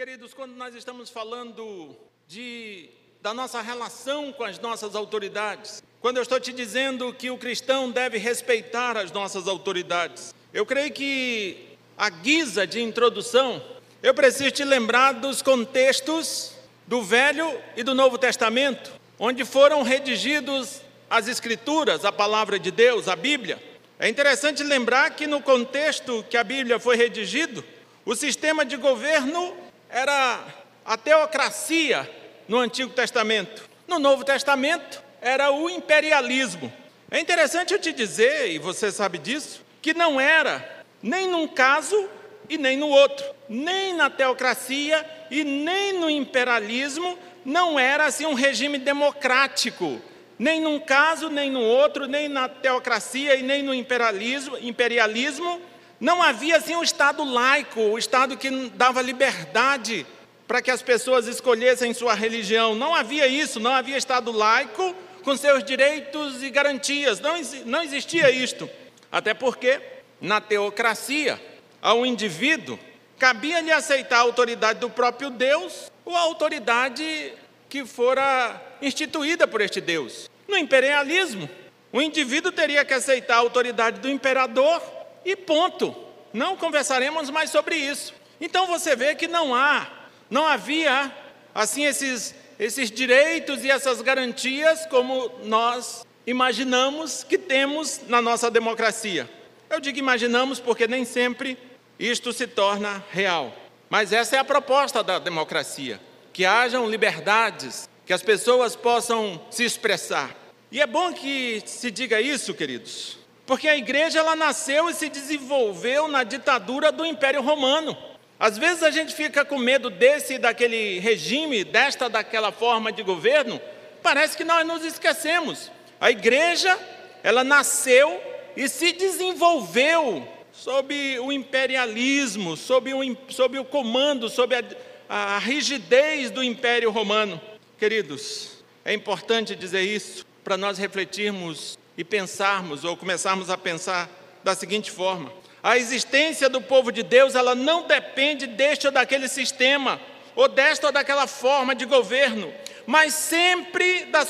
Queridos, quando nós estamos falando de, da nossa relação com as nossas autoridades, quando eu estou te dizendo que o cristão deve respeitar as nossas autoridades, eu creio que a guisa de introdução, eu preciso te lembrar dos contextos do Velho e do Novo Testamento, onde foram redigidos as Escrituras, a palavra de Deus, a Bíblia. É interessante lembrar que no contexto que a Bíblia foi redigido, o sistema de governo era a teocracia no Antigo Testamento. No Novo Testamento era o imperialismo. É interessante eu te dizer, e você sabe disso, que não era nem num caso e nem no outro, nem na teocracia e nem no imperialismo, não era assim um regime democrático, nem num caso, nem no outro, nem na teocracia e nem no imperialismo, imperialismo não havia assim um Estado laico, o um Estado que dava liberdade para que as pessoas escolhessem sua religião. Não havia isso, não havia Estado laico com seus direitos e garantias. Não, não existia isto. Até porque, na teocracia, ao indivíduo cabia-lhe aceitar a autoridade do próprio Deus ou a autoridade que fora instituída por este Deus. No imperialismo, o indivíduo teria que aceitar a autoridade do imperador e ponto. Não conversaremos mais sobre isso. Então você vê que não há, não havia assim esses esses direitos e essas garantias como nós imaginamos que temos na nossa democracia. Eu digo imaginamos porque nem sempre isto se torna real. Mas essa é a proposta da democracia, que hajam liberdades, que as pessoas possam se expressar. E é bom que se diga isso, queridos, porque a igreja ela nasceu e se desenvolveu na ditadura do Império Romano. Às vezes a gente fica com medo desse e daquele regime, desta daquela forma de governo, parece que nós nos esquecemos. A igreja, ela nasceu e se desenvolveu sob o imperialismo, sob o, sob o comando, sob a, a rigidez do Império Romano. Queridos, é importante dizer isso para nós refletirmos e pensarmos ou começarmos a pensar da seguinte forma: a existência do povo de Deus, ela não depende deste ou daquele sistema, ou desta ou daquela forma de governo, mas sempre da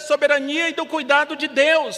soberania e do cuidado de Deus.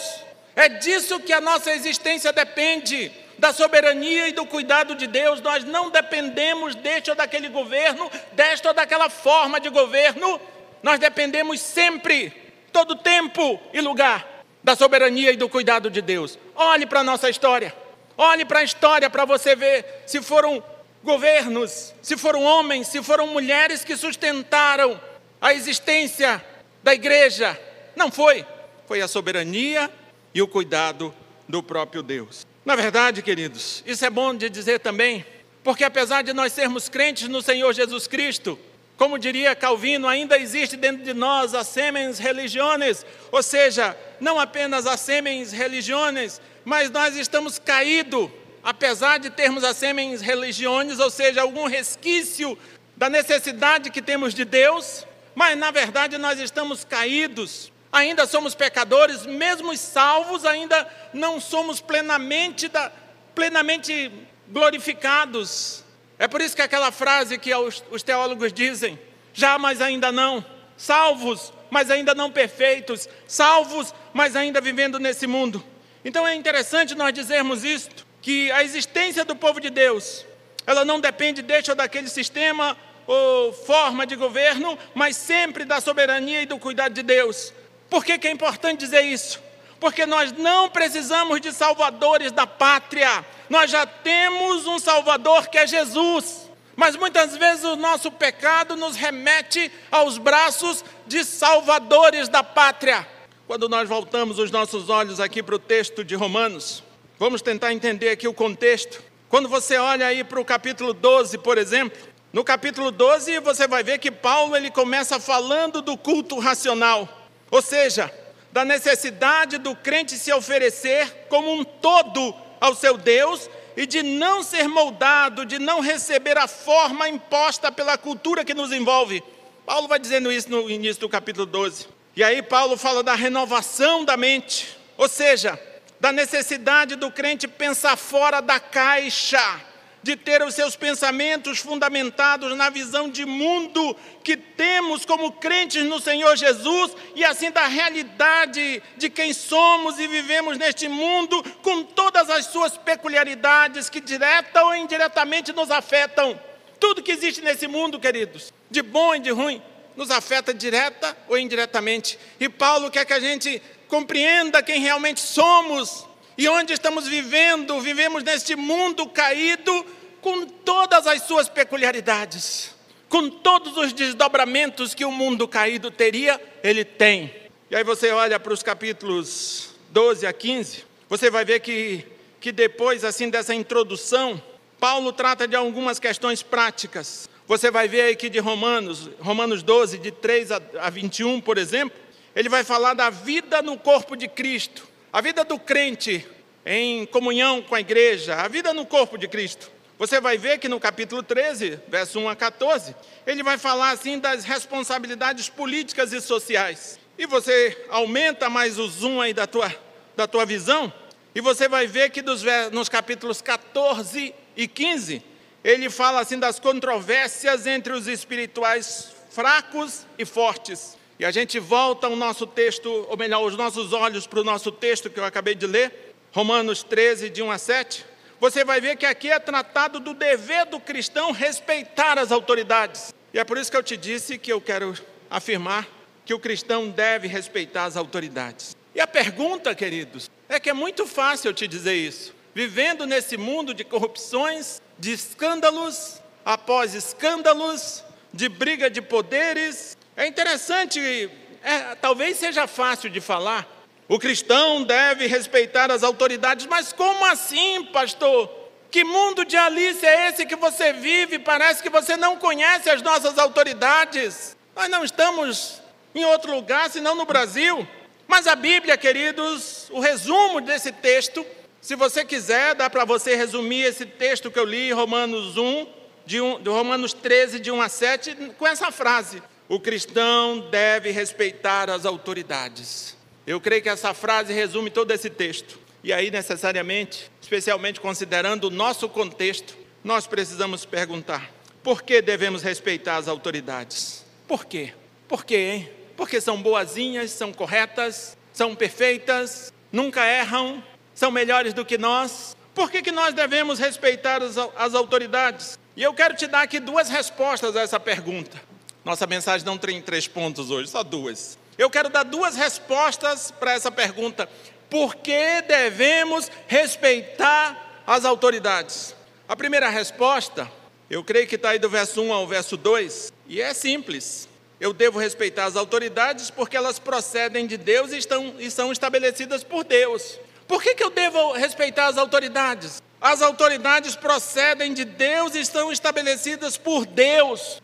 É disso que a nossa existência depende, da soberania e do cuidado de Deus. Nós não dependemos deste ou daquele governo, desta ou daquela forma de governo. Nós dependemos sempre, todo tempo e lugar da soberania e do cuidado de Deus. Olhe para a nossa história. Olhe para a história para você ver se foram governos, se foram homens, se foram mulheres que sustentaram a existência da igreja. Não foi. Foi a soberania e o cuidado do próprio Deus. Na verdade, queridos, isso é bom de dizer também, porque apesar de nós sermos crentes no Senhor Jesus Cristo, como diria Calvino, ainda existe dentro de nós as semens religiones, ou seja, não apenas as semens religiones, mas nós estamos caídos, apesar de termos as semens religiones, ou seja, algum resquício da necessidade que temos de Deus, mas na verdade nós estamos caídos, ainda somos pecadores, mesmo salvos, ainda não somos plenamente, da, plenamente glorificados é por isso que aquela frase que os, os teólogos dizem, já, mas ainda não, salvos, mas ainda não perfeitos, salvos, mas ainda vivendo nesse mundo. Então é interessante nós dizermos isto, que a existência do povo de Deus, ela não depende deste ou daquele sistema ou forma de governo, mas sempre da soberania e do cuidado de Deus. Por que, que é importante dizer isso? Porque nós não precisamos de salvadores da pátria, nós já temos um Salvador que é Jesus. Mas muitas vezes o nosso pecado nos remete aos braços de salvadores da pátria. Quando nós voltamos os nossos olhos aqui para o texto de Romanos, vamos tentar entender aqui o contexto. Quando você olha aí para o capítulo 12, por exemplo, no capítulo 12 você vai ver que Paulo ele começa falando do culto racional, ou seja, da necessidade do crente se oferecer como um todo ao seu Deus e de não ser moldado, de não receber a forma imposta pela cultura que nos envolve. Paulo vai dizendo isso no início do capítulo 12. E aí Paulo fala da renovação da mente, ou seja, da necessidade do crente pensar fora da caixa, de ter os seus pensamentos fundamentados na visão de mundo que temos como crentes no Senhor Jesus e assim da realidade de quem somos e vivemos neste mundo com todas as suas peculiaridades que direta ou indiretamente nos afetam. Tudo que existe nesse mundo, queridos, de bom e de ruim, nos afeta direta ou indiretamente. E Paulo quer que a gente compreenda quem realmente somos e onde estamos vivendo. Vivemos neste mundo caído com todas as suas peculiaridades, com todos os desdobramentos que o mundo caído teria, ele tem. E aí você olha para os capítulos 12 a 15, você vai ver que, que depois assim dessa introdução, Paulo trata de algumas questões práticas. Você vai ver aqui de Romanos, Romanos 12, de 3 a 21, por exemplo, ele vai falar da vida no corpo de Cristo, a vida do crente em comunhão com a igreja, a vida no corpo de Cristo. Você vai ver que no capítulo 13, verso 1 a 14, ele vai falar assim das responsabilidades políticas e sociais. E você aumenta mais o zoom aí da tua, da tua visão, e você vai ver que dos, nos capítulos 14 e 15, ele fala assim das controvérsias entre os espirituais fracos e fortes. E a gente volta ao nosso texto, ou melhor, os nossos olhos para o nosso texto que eu acabei de ler, Romanos 13, de 1 a 7. Você vai ver que aqui é tratado do dever do cristão respeitar as autoridades. E é por isso que eu te disse que eu quero afirmar que o cristão deve respeitar as autoridades. E a pergunta, queridos, é que é muito fácil eu te dizer isso. Vivendo nesse mundo de corrupções, de escândalos após escândalos, de briga de poderes. É interessante, é, talvez seja fácil de falar. O cristão deve respeitar as autoridades, mas como assim, pastor? Que mundo de Alice é esse que você vive? Parece que você não conhece as nossas autoridades. Nós não estamos em outro lugar senão no Brasil. Mas a Bíblia, queridos, o resumo desse texto se você quiser, dá para você resumir esse texto que eu li, Romanos 1, de, um, de Romanos 13, de 1 a 7, com essa frase: O cristão deve respeitar as autoridades. Eu creio que essa frase resume todo esse texto. E aí, necessariamente, especialmente considerando o nosso contexto, nós precisamos perguntar: por que devemos respeitar as autoridades? Por quê? Por quê, hein? Porque são boazinhas, são corretas, são perfeitas, nunca erram, são melhores do que nós? Por que, que nós devemos respeitar as, as autoridades? E eu quero te dar aqui duas respostas a essa pergunta. Nossa mensagem não tem três pontos hoje, só duas. Eu quero dar duas respostas para essa pergunta. Por que devemos respeitar as autoridades? A primeira resposta, eu creio que está aí do verso 1 ao verso 2, e é simples. Eu devo respeitar as autoridades porque elas procedem de Deus e, estão, e são estabelecidas por Deus. Por que, que eu devo respeitar as autoridades? As autoridades procedem de Deus e estão estabelecidas por Deus.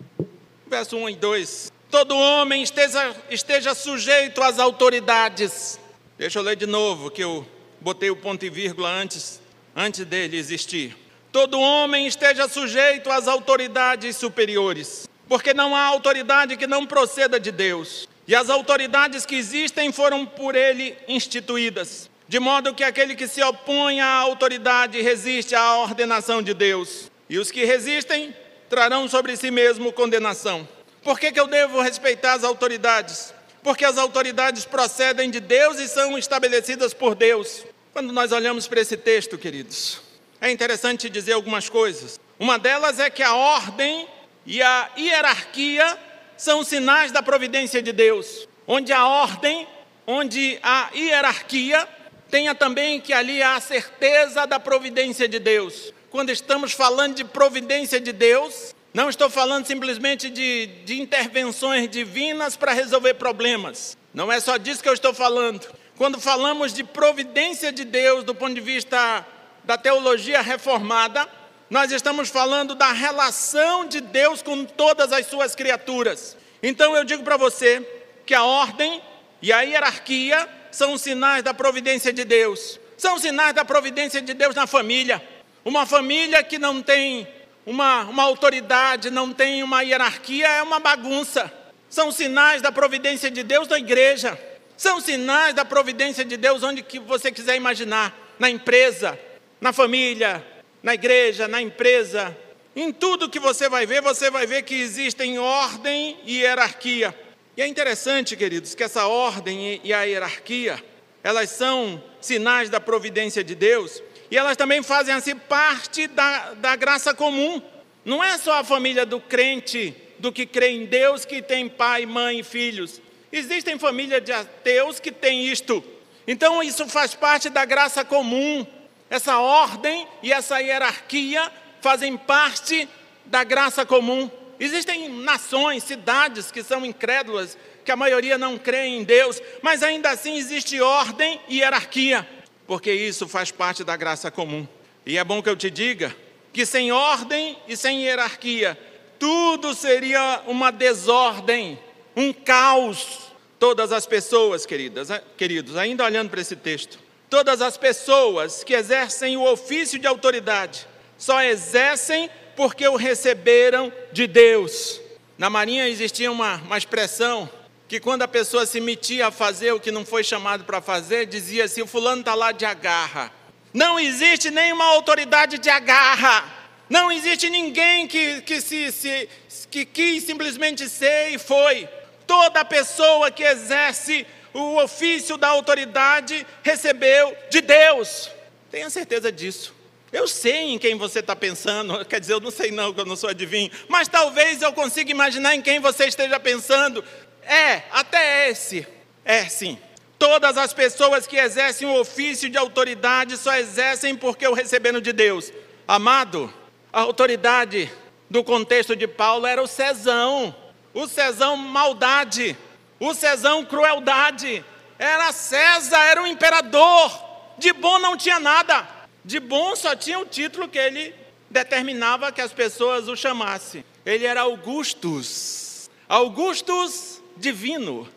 Verso 1 e 2. Todo homem esteja, esteja sujeito às autoridades. Deixa eu ler de novo, que eu botei o ponto e vírgula antes, antes dele existir. Todo homem esteja sujeito às autoridades superiores, porque não há autoridade que não proceda de Deus. E as autoridades que existem foram por ele instituídas. De modo que aquele que se opõe à autoridade resiste à ordenação de Deus, e os que resistem trarão sobre si mesmo condenação. Por que, que eu devo respeitar as autoridades? Porque as autoridades procedem de Deus e são estabelecidas por Deus. Quando nós olhamos para esse texto, queridos, é interessante dizer algumas coisas. Uma delas é que a ordem e a hierarquia são sinais da providência de Deus. Onde a ordem, onde a hierarquia tenha também que ali há a certeza da providência de Deus. Quando estamos falando de providência de Deus, não estou falando simplesmente de, de intervenções divinas para resolver problemas. Não é só disso que eu estou falando. Quando falamos de providência de Deus do ponto de vista da teologia reformada, nós estamos falando da relação de Deus com todas as suas criaturas. Então eu digo para você que a ordem e a hierarquia são sinais da providência de Deus. São sinais da providência de Deus na família. Uma família que não tem uma, uma autoridade, não tem uma hierarquia, é uma bagunça. São sinais da providência de Deus na igreja. São sinais da providência de Deus onde que você quiser imaginar. Na empresa, na família, na igreja, na empresa, em tudo que você vai ver, você vai ver que existem ordem e hierarquia. E é interessante, queridos, que essa ordem e a hierarquia, elas são sinais da providência de Deus e elas também fazem assim parte da, da graça comum. Não é só a família do crente, do que crê em Deus, que tem pai, mãe e filhos. Existem famílias de ateus que têm isto. Então isso faz parte da graça comum. Essa ordem e essa hierarquia fazem parte da graça comum. Existem nações, cidades que são incrédulas, que a maioria não crê em Deus, mas ainda assim existe ordem e hierarquia, porque isso faz parte da graça comum. E é bom que eu te diga que sem ordem e sem hierarquia, tudo seria uma desordem, um caos. Todas as pessoas, queridas, queridos, ainda olhando para esse texto, todas as pessoas que exercem o ofício de autoridade só exercem porque o receberam de Deus. Na Marinha existia uma, uma expressão que quando a pessoa se metia a fazer o que não foi chamado para fazer, dizia assim: o fulano está lá de agarra. Não existe nenhuma autoridade de agarra. Não existe ninguém que, que, se, se, que quis simplesmente ser e foi. Toda pessoa que exerce o ofício da autoridade recebeu de Deus. Tenha certeza disso. Eu sei em quem você está pensando, quer dizer, eu não sei não, que eu não sou adivinho, mas talvez eu consiga imaginar em quem você esteja pensando. É, até esse. É sim. Todas as pessoas que exercem o ofício de autoridade só exercem porque o receberam de Deus. Amado, a autoridade do contexto de Paulo era o Cesão. O Cesão maldade, o Cesão crueldade. Era César, era o imperador. De bom não tinha nada. De bom só tinha o título que ele determinava que as pessoas o chamassem. Ele era Augustus. Augustus divino.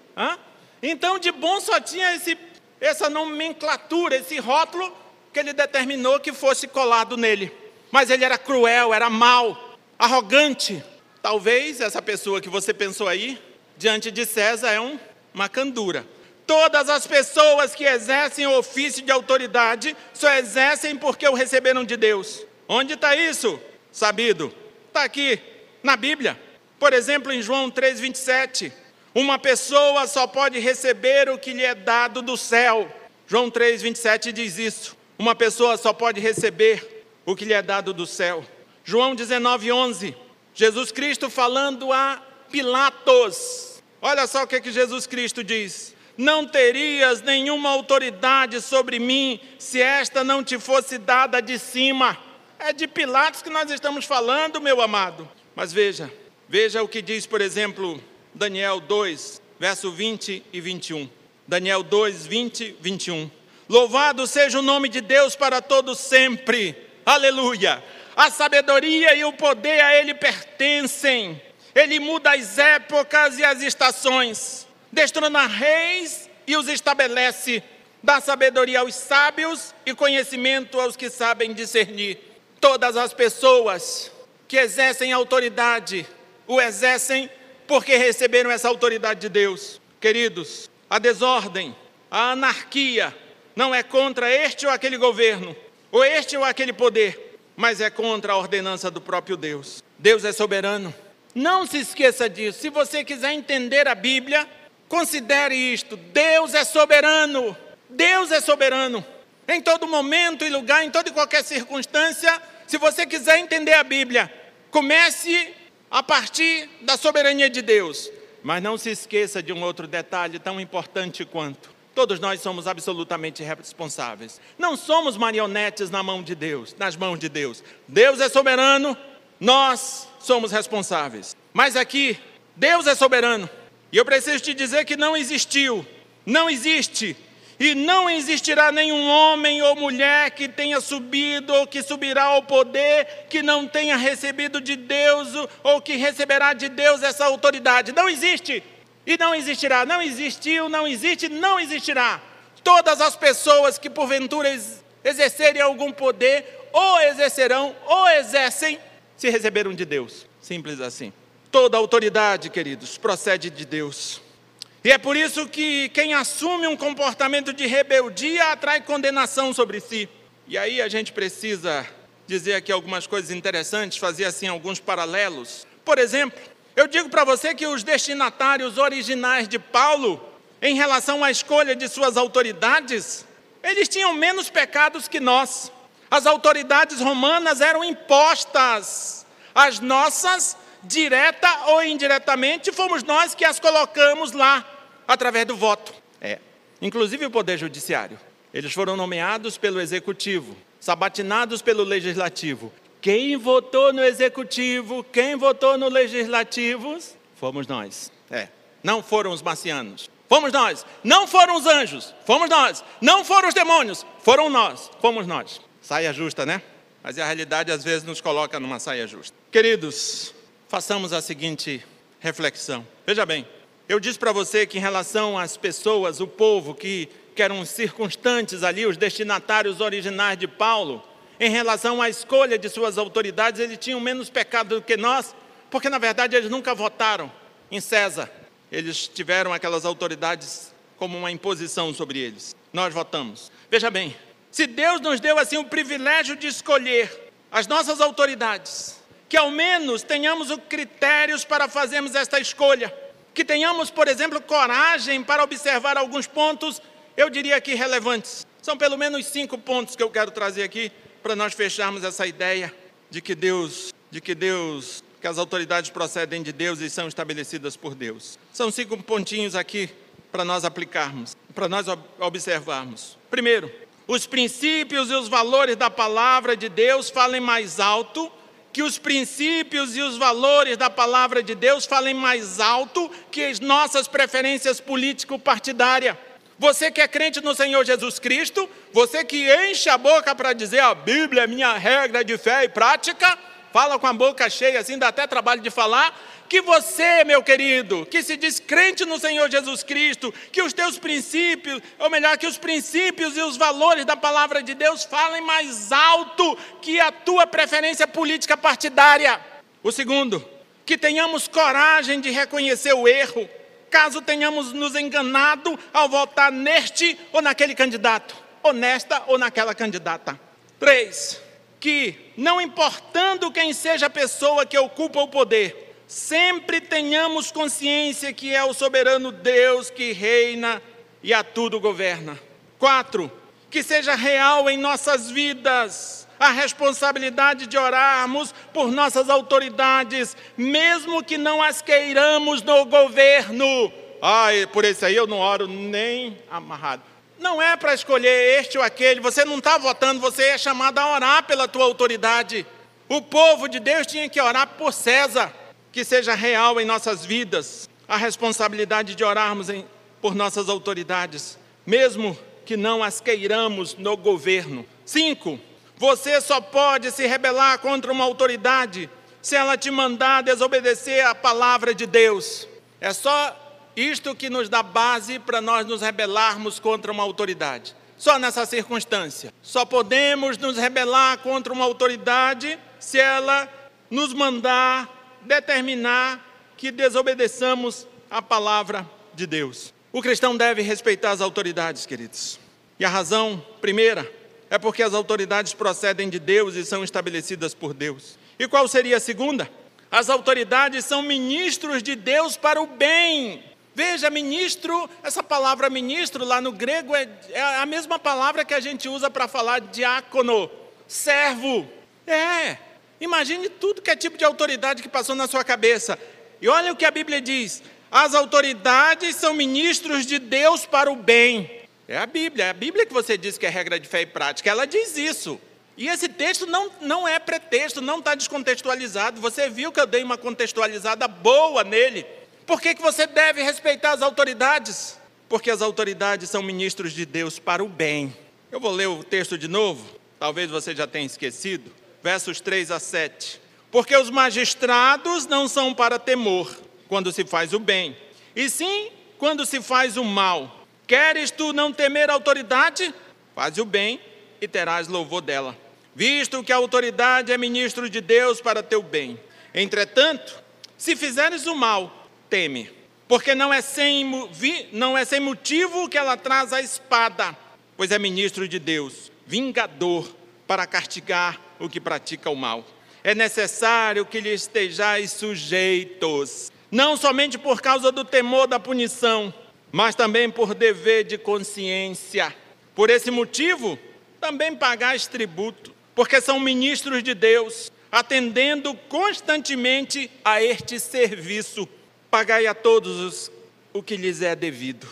Então, de bom só tinha esse, essa nomenclatura, esse rótulo que ele determinou que fosse colado nele. Mas ele era cruel, era mau, arrogante. Talvez essa pessoa que você pensou aí, diante de César, é um, uma candura. Todas as pessoas que exercem o ofício de autoridade só exercem porque o receberam de Deus. Onde está isso? Sabido. Está aqui, na Bíblia. Por exemplo, em João 3,27. Uma pessoa só pode receber o que lhe é dado do céu. João 3,27 diz isso. Uma pessoa só pode receber o que lhe é dado do céu. João 19,11. Jesus Cristo falando a Pilatos. Olha só o que, que Jesus Cristo diz não terias nenhuma autoridade sobre mim se esta não te fosse dada de cima. É de Pilatos que nós estamos falando, meu amado. Mas veja, veja o que diz, por exemplo, Daniel 2, verso 20 e 21. Daniel 2, 20, 21. Louvado seja o nome de Deus para todos sempre. Aleluia. A sabedoria e o poder a ele pertencem. Ele muda as épocas e as estações destrona reis e os estabelece, dá sabedoria aos sábios e conhecimento aos que sabem discernir. Todas as pessoas que exercem autoridade, o exercem porque receberam essa autoridade de Deus. Queridos, a desordem, a anarquia não é contra este ou aquele governo, ou este ou aquele poder, mas é contra a ordenança do próprio Deus. Deus é soberano. Não se esqueça disso. Se você quiser entender a Bíblia, Considere isto: Deus é soberano. Deus é soberano. Em todo momento e lugar, em toda e qualquer circunstância, se você quiser entender a Bíblia, comece a partir da soberania de Deus. Mas não se esqueça de um outro detalhe tão importante quanto: todos nós somos absolutamente responsáveis. Não somos marionetes na mão de Deus, nas mãos de Deus. Deus é soberano, nós somos responsáveis. Mas aqui, Deus é soberano. E eu preciso te dizer que não existiu, não existe e não existirá nenhum homem ou mulher que tenha subido ou que subirá ao poder que não tenha recebido de Deus ou que receberá de Deus essa autoridade. Não existe e não existirá. Não existiu, não existe, não existirá. Todas as pessoas que porventura exercerem algum poder, ou exercerão, ou exercem, se receberam de Deus. Simples assim. Toda autoridade, queridos, procede de Deus. E é por isso que quem assume um comportamento de rebeldia atrai condenação sobre si. E aí a gente precisa dizer aqui algumas coisas interessantes, fazer assim alguns paralelos. Por exemplo, eu digo para você que os destinatários originais de Paulo, em relação à escolha de suas autoridades, eles tinham menos pecados que nós. As autoridades romanas eram impostas, as nossas, direta ou indiretamente, fomos nós que as colocamos lá, através do voto. É. Inclusive o Poder Judiciário. Eles foram nomeados pelo Executivo, sabatinados pelo Legislativo. Quem votou no Executivo, quem votou no Legislativo, fomos nós. É. Não foram os marcianos. Fomos nós. Não foram os anjos. Fomos nós. Não foram os demônios. Foram nós. Fomos nós. Saia justa, né? Mas a realidade às vezes nos coloca numa saia justa. Queridos, façamos a seguinte reflexão. Veja bem, eu disse para você que em relação às pessoas, o povo que, que eram circunstantes ali, os destinatários originais de Paulo, em relação à escolha de suas autoridades, eles tinham menos pecado do que nós, porque na verdade eles nunca votaram em César. Eles tiveram aquelas autoridades como uma imposição sobre eles. Nós votamos. Veja bem, se Deus nos deu assim o privilégio de escolher as nossas autoridades, que ao menos tenhamos os critérios para fazermos esta escolha, que tenhamos, por exemplo, coragem para observar alguns pontos, eu diria que relevantes. São pelo menos cinco pontos que eu quero trazer aqui para nós fecharmos essa ideia de que Deus, de que Deus, que as autoridades procedem de Deus e são estabelecidas por Deus. São cinco pontinhos aqui para nós aplicarmos, para nós observarmos. Primeiro, os princípios e os valores da palavra de Deus falem mais alto, que os princípios e os valores da palavra de Deus falem mais alto que as nossas preferências político-partidárias. Você que é crente no Senhor Jesus Cristo, você que enche a boca para dizer a Bíblia é minha regra de fé e prática, fala com a boca cheia assim, dá até trabalho de falar, que você, meu querido, que se diz crente no Senhor Jesus Cristo, que os teus princípios, ou melhor, que os princípios e os valores da palavra de Deus falem mais alto que a tua preferência política partidária. O segundo, que tenhamos coragem de reconhecer o erro, caso tenhamos nos enganado ao votar neste ou naquele candidato, ou nesta ou naquela candidata. Três, que não importando quem seja a pessoa que ocupa o poder, sempre tenhamos consciência que é o soberano Deus que reina e a tudo governa. Quatro, que seja real em nossas vidas a responsabilidade de orarmos por nossas autoridades, mesmo que não as queiramos no governo. Ah, por esse aí eu não oro nem amarrado. Não é para escolher este ou aquele, você não está votando, você é chamado a orar pela tua autoridade. O povo de Deus tinha que orar por César que seja real em nossas vidas a responsabilidade de orarmos em, por nossas autoridades, mesmo que não as queiramos no governo. Cinco, você só pode se rebelar contra uma autoridade se ela te mandar desobedecer a palavra de Deus. É só isto que nos dá base para nós nos rebelarmos contra uma autoridade. Só nessa circunstância. Só podemos nos rebelar contra uma autoridade se ela nos mandar determinar que desobedeçamos a palavra de Deus. O cristão deve respeitar as autoridades, queridos. E a razão primeira é porque as autoridades procedem de Deus e são estabelecidas por Deus. E qual seria a segunda? As autoridades são ministros de Deus para o bem. Veja, ministro, essa palavra ministro lá no grego é, é a mesma palavra que a gente usa para falar diácono, servo. É, Imagine tudo que é tipo de autoridade que passou na sua cabeça. E olha o que a Bíblia diz: as autoridades são ministros de Deus para o bem. É a Bíblia, é a Bíblia que você diz que é regra de fé e prática, ela diz isso. E esse texto não, não é pretexto, não está descontextualizado. Você viu que eu dei uma contextualizada boa nele. Por que, que você deve respeitar as autoridades? Porque as autoridades são ministros de Deus para o bem. Eu vou ler o texto de novo, talvez você já tenha esquecido versos 3 a 7. Porque os magistrados não são para temor quando se faz o bem, e sim quando se faz o mal. Queres tu não temer a autoridade? Faz o bem e terás louvor dela, visto que a autoridade é ministro de Deus para teu bem. Entretanto, se fizeres o mal, teme, porque não é sem, não é sem motivo que ela traz a espada, pois é ministro de Deus, vingador para castigar o que pratica o mal. É necessário que lhe estejais sujeitos, não somente por causa do temor da punição, mas também por dever de consciência. Por esse motivo, também pagais tributo, porque são ministros de Deus, atendendo constantemente a este serviço. Pagai a todos os, o que lhes é devido.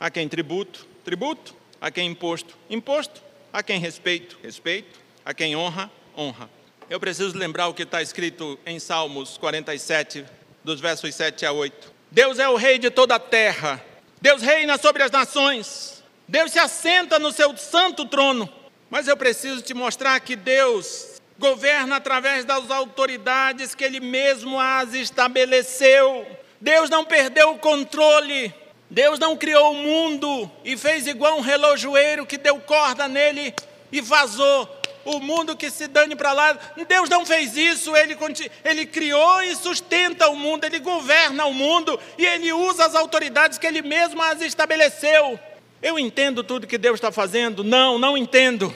A quem tributo, tributo. A quem imposto, imposto. A quem respeito, respeito. A quem honra, honra. Eu preciso lembrar o que está escrito em Salmos 47, dos versos 7 a 8. Deus é o rei de toda a terra. Deus reina sobre as nações. Deus se assenta no seu santo trono. Mas eu preciso te mostrar que Deus governa através das autoridades que Ele mesmo as estabeleceu. Deus não perdeu o controle. Deus não criou o mundo e fez igual um relojoeiro que deu corda nele e vazou. O mundo que se dane para lá. Deus não fez isso, ele, ele criou e sustenta o mundo, ele governa o mundo e ele usa as autoridades que ele mesmo as estabeleceu. Eu entendo tudo que Deus está fazendo? Não, não entendo.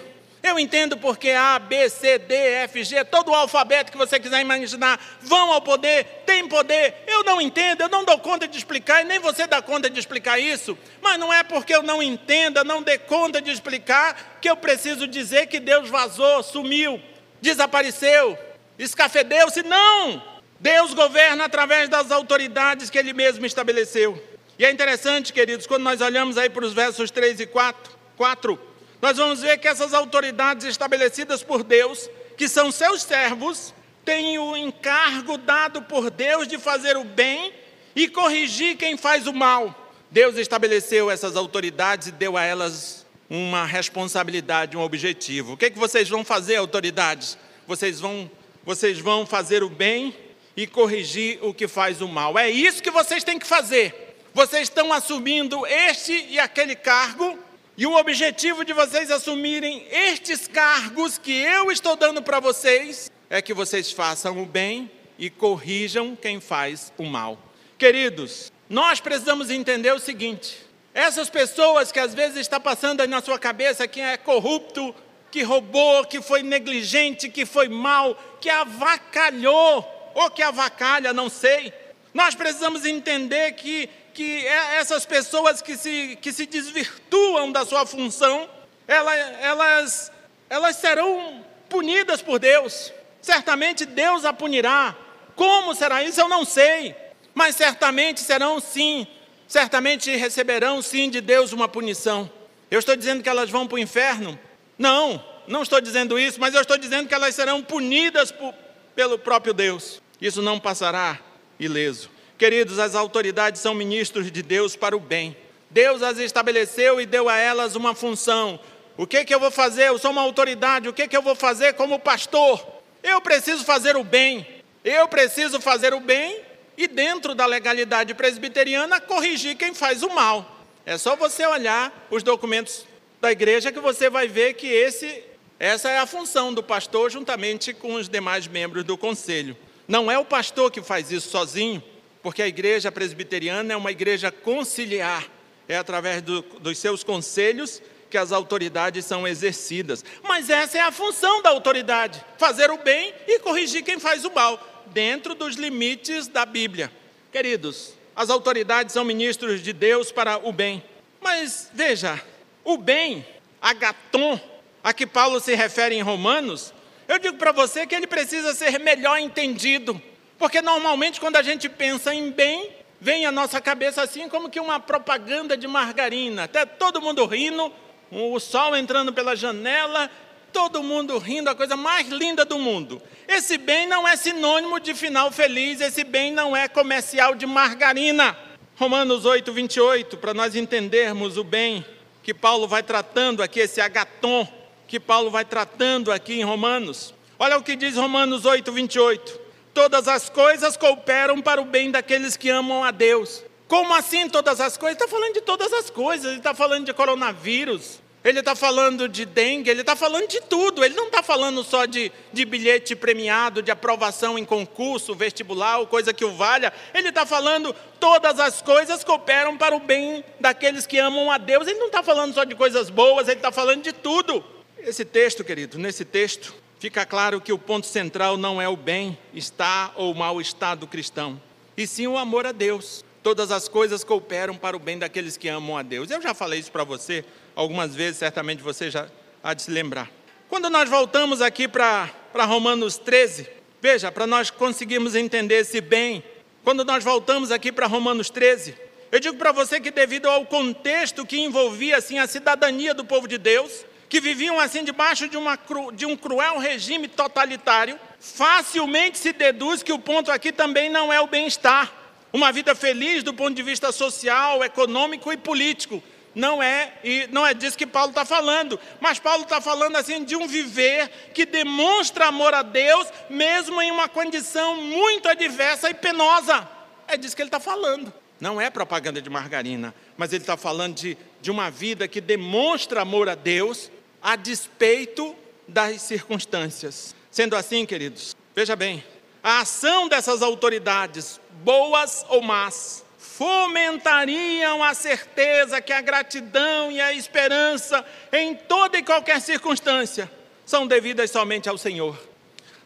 Eu entendo porque A, B, C, D, F, G, todo o alfabeto que você quiser imaginar, vão ao poder, tem poder. Eu não entendo, eu não dou conta de explicar, e nem você dá conta de explicar isso. Mas não é porque eu não entenda, não dê conta de explicar, que eu preciso dizer que Deus vazou, sumiu, desapareceu, escafedeu-se. Não! Deus governa através das autoridades que Ele mesmo estabeleceu. E é interessante, queridos, quando nós olhamos aí para os versos 3 e 4, 4 nós vamos ver que essas autoridades estabelecidas por Deus, que são seus servos, têm o encargo dado por Deus de fazer o bem e corrigir quem faz o mal. Deus estabeleceu essas autoridades e deu a elas uma responsabilidade, um objetivo. O que, é que vocês vão fazer, autoridades? Vocês vão, vocês vão fazer o bem e corrigir o que faz o mal. É isso que vocês têm que fazer. Vocês estão assumindo este e aquele cargo e o objetivo de vocês assumirem estes cargos que eu estou dando para vocês é que vocês façam o bem e corrijam quem faz o mal. Queridos, nós precisamos entender o seguinte: essas pessoas que às vezes está passando na sua cabeça que é corrupto, que roubou, que foi negligente, que foi mal, que avacalhou ou que avacalha, não sei. Nós precisamos entender que que é essas pessoas que se, que se desvirtuam da sua função, elas, elas, elas serão punidas por Deus. Certamente Deus a punirá. Como será isso? Eu não sei. Mas certamente serão sim, certamente receberão sim de Deus uma punição. Eu estou dizendo que elas vão para o inferno? Não, não estou dizendo isso, mas eu estou dizendo que elas serão punidas por, pelo próprio Deus. Isso não passará ileso. Queridos, as autoridades são ministros de Deus para o bem. Deus as estabeleceu e deu a elas uma função. O que, que eu vou fazer? Eu sou uma autoridade. O que, que eu vou fazer como pastor? Eu preciso fazer o bem. Eu preciso fazer o bem e, dentro da legalidade presbiteriana, corrigir quem faz o mal. É só você olhar os documentos da igreja que você vai ver que esse, essa é a função do pastor, juntamente com os demais membros do conselho. Não é o pastor que faz isso sozinho porque a igreja presbiteriana é uma igreja conciliar, é através do, dos seus conselhos que as autoridades são exercidas. Mas essa é a função da autoridade: fazer o bem e corrigir quem faz o mal, dentro dos limites da Bíblia. Queridos, as autoridades são ministros de Deus para o bem. Mas veja, o bem, agaton, a que Paulo se refere em Romanos, eu digo para você que ele precisa ser melhor entendido. Porque normalmente quando a gente pensa em bem, vem à nossa cabeça assim como que uma propaganda de margarina. Até todo mundo rindo, o sol entrando pela janela, todo mundo rindo, a coisa mais linda do mundo. Esse bem não é sinônimo de final feliz, esse bem não é comercial de margarina. Romanos 8, 28, para nós entendermos o bem que Paulo vai tratando aqui, esse agaton que Paulo vai tratando aqui em Romanos. Olha o que diz Romanos 8, 28 todas as coisas cooperam para o bem daqueles que amam a Deus. Como assim todas as coisas? Está falando de todas as coisas, ele está falando de coronavírus, ele está falando de dengue, ele está falando de tudo. Ele não está falando só de, de bilhete premiado, de aprovação em concurso, vestibular, coisa que o valha. Ele está falando todas as coisas cooperam para o bem daqueles que amam a Deus. Ele não está falando só de coisas boas, ele está falando de tudo. Esse texto, querido, nesse texto, fica claro que o ponto central não é o bem-estar ou mal-estar do cristão, e sim o amor a Deus. Todas as coisas cooperam para o bem daqueles que amam a Deus. Eu já falei isso para você algumas vezes, certamente você já há de se lembrar. Quando nós voltamos aqui para Romanos 13, veja, para nós conseguirmos entender esse bem, quando nós voltamos aqui para Romanos 13, eu digo para você que devido ao contexto que envolvia assim a cidadania do povo de Deus, que viviam assim debaixo de, uma, de um cruel regime totalitário, facilmente se deduz que o ponto aqui também não é o bem-estar. Uma vida feliz do ponto de vista social, econômico e político. Não é, e não é disso que Paulo está falando, mas Paulo está falando assim de um viver que demonstra amor a Deus, mesmo em uma condição muito adversa e penosa. É disso que ele está falando. Não é propaganda de margarina, mas ele está falando de, de uma vida que demonstra amor a Deus a despeito das circunstâncias. Sendo assim, queridos, veja bem, a ação dessas autoridades, boas ou más, fomentariam a certeza que a gratidão e a esperança em toda e qualquer circunstância são devidas somente ao Senhor.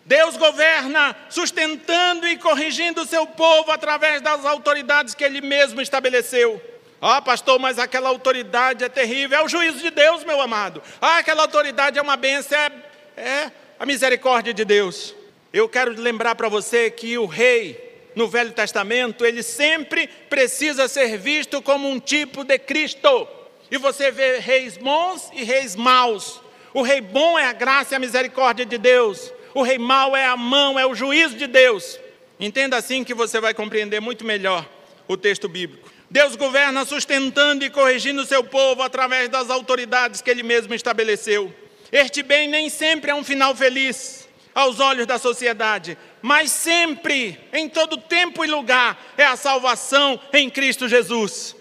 Deus governa sustentando e corrigindo o seu povo através das autoridades que ele mesmo estabeleceu. Ah, pastor, mas aquela autoridade é terrível. É o juízo de Deus, meu amado. Ah, aquela autoridade é uma bênção, é, é a misericórdia de Deus. Eu quero lembrar para você que o rei, no Velho Testamento, ele sempre precisa ser visto como um tipo de Cristo. E você vê reis bons e reis maus. O rei bom é a graça e a misericórdia de Deus. O rei mau é a mão, é o juízo de Deus. Entenda assim que você vai compreender muito melhor o texto bíblico. Deus governa sustentando e corrigindo o seu povo através das autoridades que ele mesmo estabeleceu. Este bem nem sempre é um final feliz aos olhos da sociedade, mas sempre, em todo tempo e lugar, é a salvação em Cristo Jesus.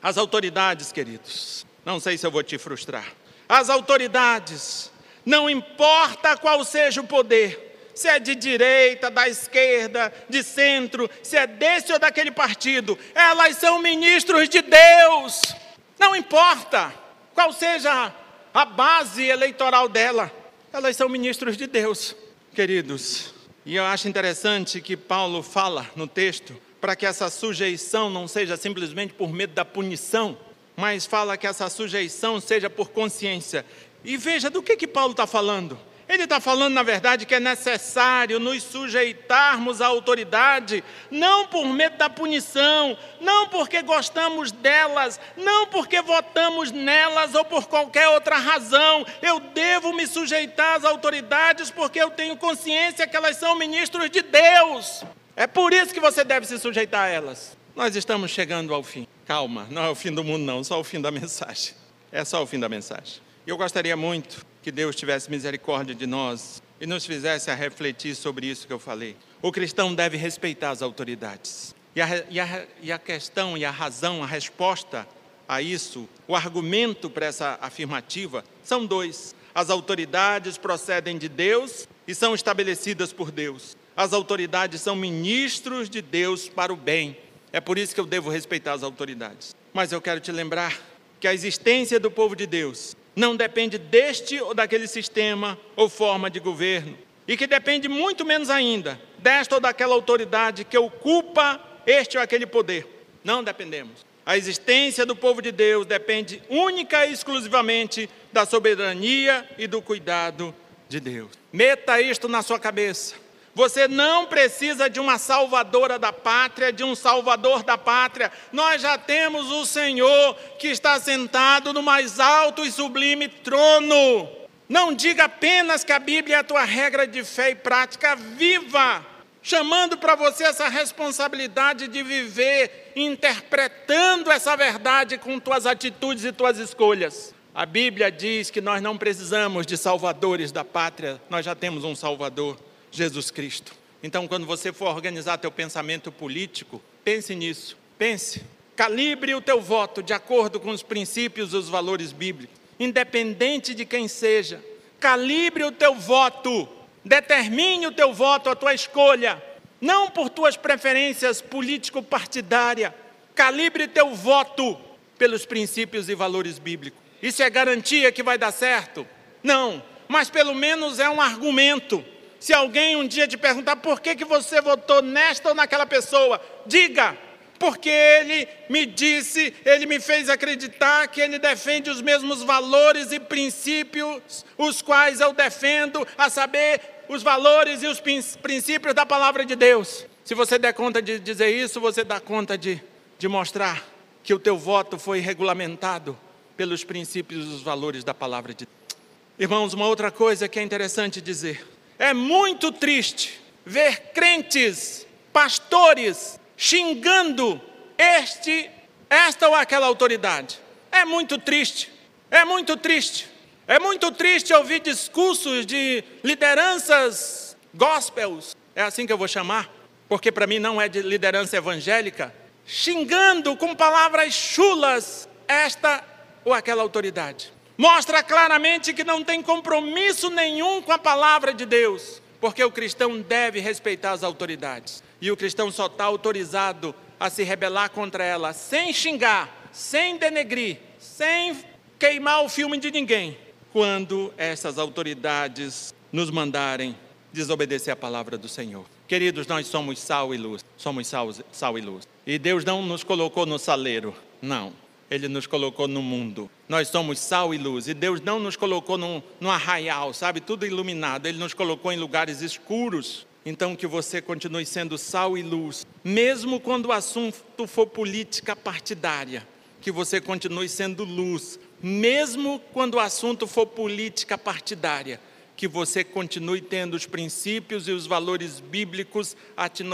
As autoridades, queridos, não sei se eu vou te frustrar. As autoridades, não importa qual seja o poder, se é de direita, da esquerda, de centro, se é desse ou daquele partido, elas são ministros de Deus. Não importa qual seja a base eleitoral dela, elas são ministros de Deus, queridos. E eu acho interessante que Paulo fala no texto para que essa sujeição não seja simplesmente por medo da punição, mas fala que essa sujeição seja por consciência. E veja do que, que Paulo está falando. Ele está falando, na verdade, que é necessário nos sujeitarmos à autoridade, não por medo da punição, não porque gostamos delas, não porque votamos nelas ou por qualquer outra razão. Eu devo me sujeitar às autoridades porque eu tenho consciência que elas são ministros de Deus. É por isso que você deve se sujeitar a elas. Nós estamos chegando ao fim. Calma, não é o fim do mundo, não, só o fim da mensagem. É só o fim da mensagem. Eu gostaria muito que Deus tivesse misericórdia de nós e nos fizesse a refletir sobre isso que eu falei. O cristão deve respeitar as autoridades. E a, e a, e a questão e a razão, a resposta a isso, o argumento para essa afirmativa, são dois. As autoridades procedem de Deus e são estabelecidas por Deus. As autoridades são ministros de Deus para o bem. É por isso que eu devo respeitar as autoridades. Mas eu quero te lembrar que a existência do povo de Deus não depende deste ou daquele sistema ou forma de governo, e que depende muito menos ainda desta ou daquela autoridade que ocupa este ou aquele poder. Não dependemos. A existência do povo de Deus depende única e exclusivamente da soberania e do cuidado de Deus. Meta isto na sua cabeça. Você não precisa de uma salvadora da pátria, de um salvador da pátria. Nós já temos o Senhor que está sentado no mais alto e sublime trono. Não diga apenas que a Bíblia é a tua regra de fé e prática, viva, chamando para você essa responsabilidade de viver interpretando essa verdade com tuas atitudes e tuas escolhas. A Bíblia diz que nós não precisamos de salvadores da pátria, nós já temos um Salvador. Jesus Cristo. Então, quando você for organizar teu pensamento político, pense nisso. Pense. Calibre o teu voto de acordo com os princípios e os valores bíblicos, independente de quem seja. Calibre o teu voto. Determine o teu voto, a tua escolha, não por tuas preferências político-partidárias. Calibre teu voto pelos princípios e valores bíblicos. Isso é garantia que vai dar certo? Não, mas pelo menos é um argumento. Se alguém um dia te perguntar por que, que você votou nesta ou naquela pessoa, diga, porque ele me disse, ele me fez acreditar que ele defende os mesmos valores e princípios, os quais eu defendo, a saber, os valores e os princípios da palavra de Deus. Se você der conta de dizer isso, você dá conta de, de mostrar que o teu voto foi regulamentado pelos princípios e os valores da palavra de Deus. Irmãos, uma outra coisa que é interessante dizer: é muito triste ver crentes, pastores, xingando este, esta ou aquela autoridade. É muito triste, é muito triste. É muito triste ouvir discursos de lideranças gospels, é assim que eu vou chamar, porque para mim não é de liderança evangélica, xingando com palavras chulas esta ou aquela autoridade. Mostra claramente que não tem compromisso nenhum com a palavra de Deus, porque o cristão deve respeitar as autoridades. E o cristão só está autorizado a se rebelar contra ela sem xingar, sem denegrir, sem queimar o filme de ninguém, quando essas autoridades nos mandarem desobedecer a palavra do Senhor. Queridos, nós somos sal e luz, somos sal, sal e luz. E Deus não nos colocou no saleiro, não. Ele nos colocou no mundo. Nós somos sal e luz. E Deus não nos colocou num, num arraial, sabe? Tudo iluminado. Ele nos colocou em lugares escuros então, que você continue sendo sal e luz, mesmo quando o assunto for política partidária. Que você continue sendo luz, mesmo quando o assunto for política partidária. Que você continue tendo os princípios e os valores bíblicos a te,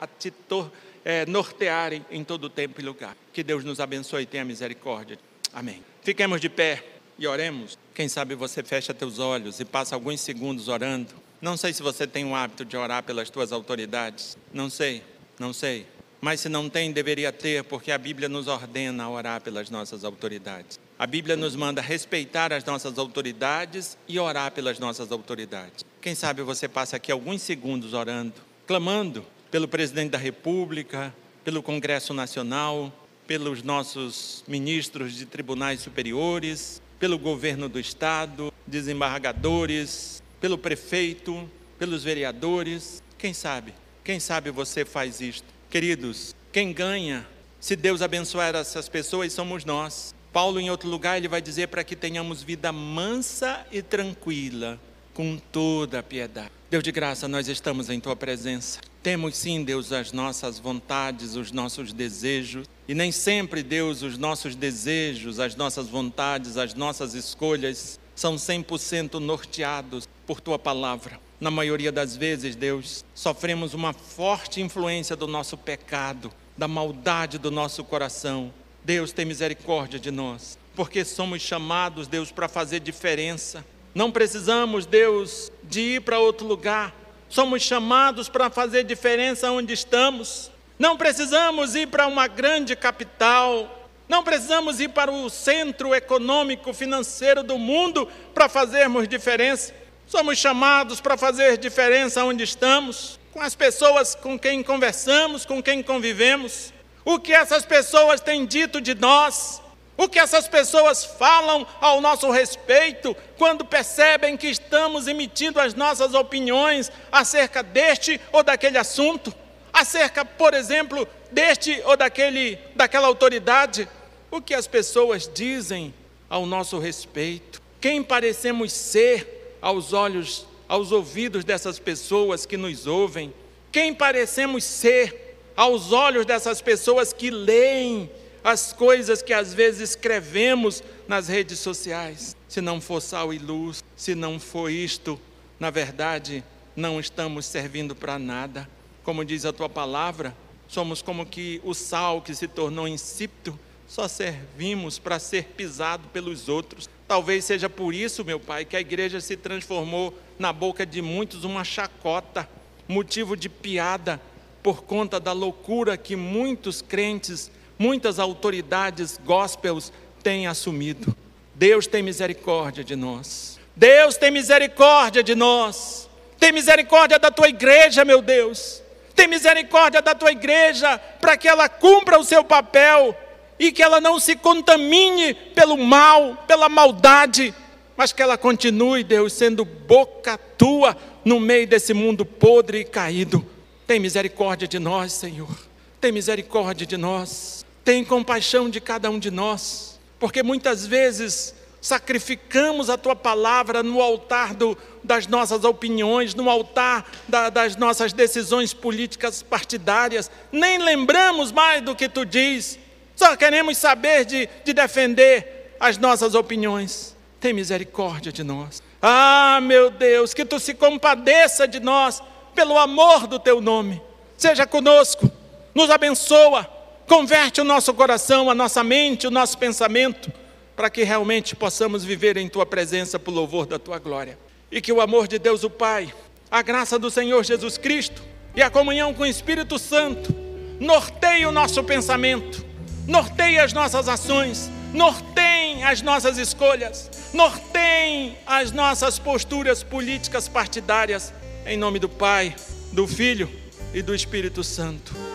a te tor, é, nortearem em todo tempo e lugar. Que Deus nos abençoe e tenha misericórdia. Amém. Fiquemos de pé e oremos. Quem sabe você fecha teus olhos e passa alguns segundos orando não sei se você tem o hábito de orar pelas tuas autoridades. Não sei, não sei. Mas se não tem, deveria ter, porque a Bíblia nos ordena a orar pelas nossas autoridades. A Bíblia nos manda respeitar as nossas autoridades e orar pelas nossas autoridades. Quem sabe você passa aqui alguns segundos orando, clamando pelo presidente da República, pelo Congresso Nacional, pelos nossos ministros de tribunais superiores, pelo governo do Estado, desembargadores, pelo prefeito, pelos vereadores. Quem sabe? Quem sabe você faz isto? Queridos, quem ganha, se Deus abençoar essas pessoas, somos nós. Paulo, em outro lugar, ele vai dizer para que tenhamos vida mansa e tranquila, com toda a piedade. Deus de graça, nós estamos em tua presença. Temos sim, Deus, as nossas vontades, os nossos desejos. E nem sempre, Deus, os nossos desejos, as nossas vontades, as nossas escolhas são 100% norteados por tua palavra. Na maioria das vezes, Deus, sofremos uma forte influência do nosso pecado, da maldade do nosso coração. Deus, tem misericórdia de nós, porque somos chamados, Deus, para fazer diferença. Não precisamos, Deus, de ir para outro lugar. Somos chamados para fazer diferença onde estamos. Não precisamos ir para uma grande capital, não precisamos ir para o centro econômico, financeiro do mundo para fazermos diferença. Somos chamados para fazer diferença onde estamos, com as pessoas com quem conversamos, com quem convivemos. O que essas pessoas têm dito de nós, o que essas pessoas falam ao nosso respeito quando percebem que estamos emitindo as nossas opiniões acerca deste ou daquele assunto, acerca, por exemplo, deste ou daquele, daquela autoridade, o que as pessoas dizem ao nosso respeito, quem parecemos ser aos olhos, aos ouvidos dessas pessoas que nos ouvem, quem parecemos ser aos olhos dessas pessoas que leem as coisas que às vezes escrevemos nas redes sociais. Se não for sal e luz, se não for isto, na verdade, não estamos servindo para nada. Como diz a tua palavra, Somos como que o sal que se tornou insípido, só servimos para ser pisado pelos outros. Talvez seja por isso, meu Pai, que a igreja se transformou na boca de muitos uma chacota, motivo de piada, por conta da loucura que muitos crentes, muitas autoridades gospels têm assumido. Deus tem misericórdia de nós. Deus tem misericórdia de nós. Tem misericórdia da tua igreja, meu Deus. Tem misericórdia da tua igreja para que ela cumpra o seu papel e que ela não se contamine pelo mal, pela maldade mas que ela continue, Deus, sendo boca tua no meio desse mundo podre e caído. Tem misericórdia de nós, Senhor. Tem misericórdia de nós. Tem compaixão de cada um de nós, porque muitas vezes sacrificamos a tua palavra no altar do, das nossas opiniões, no altar da, das nossas decisões políticas partidárias, nem lembramos mais do que tu diz, só queremos saber de, de defender as nossas opiniões. Tem misericórdia de nós. Ah, meu Deus, que tu se compadeça de nós, pelo amor do teu nome. Seja conosco, nos abençoa, converte o nosso coração, a nossa mente, o nosso pensamento para que realmente possamos viver em tua presença por louvor da tua glória. E que o amor de Deus o Pai, a graça do Senhor Jesus Cristo e a comunhão com o Espírito Santo norteiem o nosso pensamento, norteiem as nossas ações, norteiem as nossas escolhas, norteiem as nossas posturas políticas partidárias, em nome do Pai, do Filho e do Espírito Santo.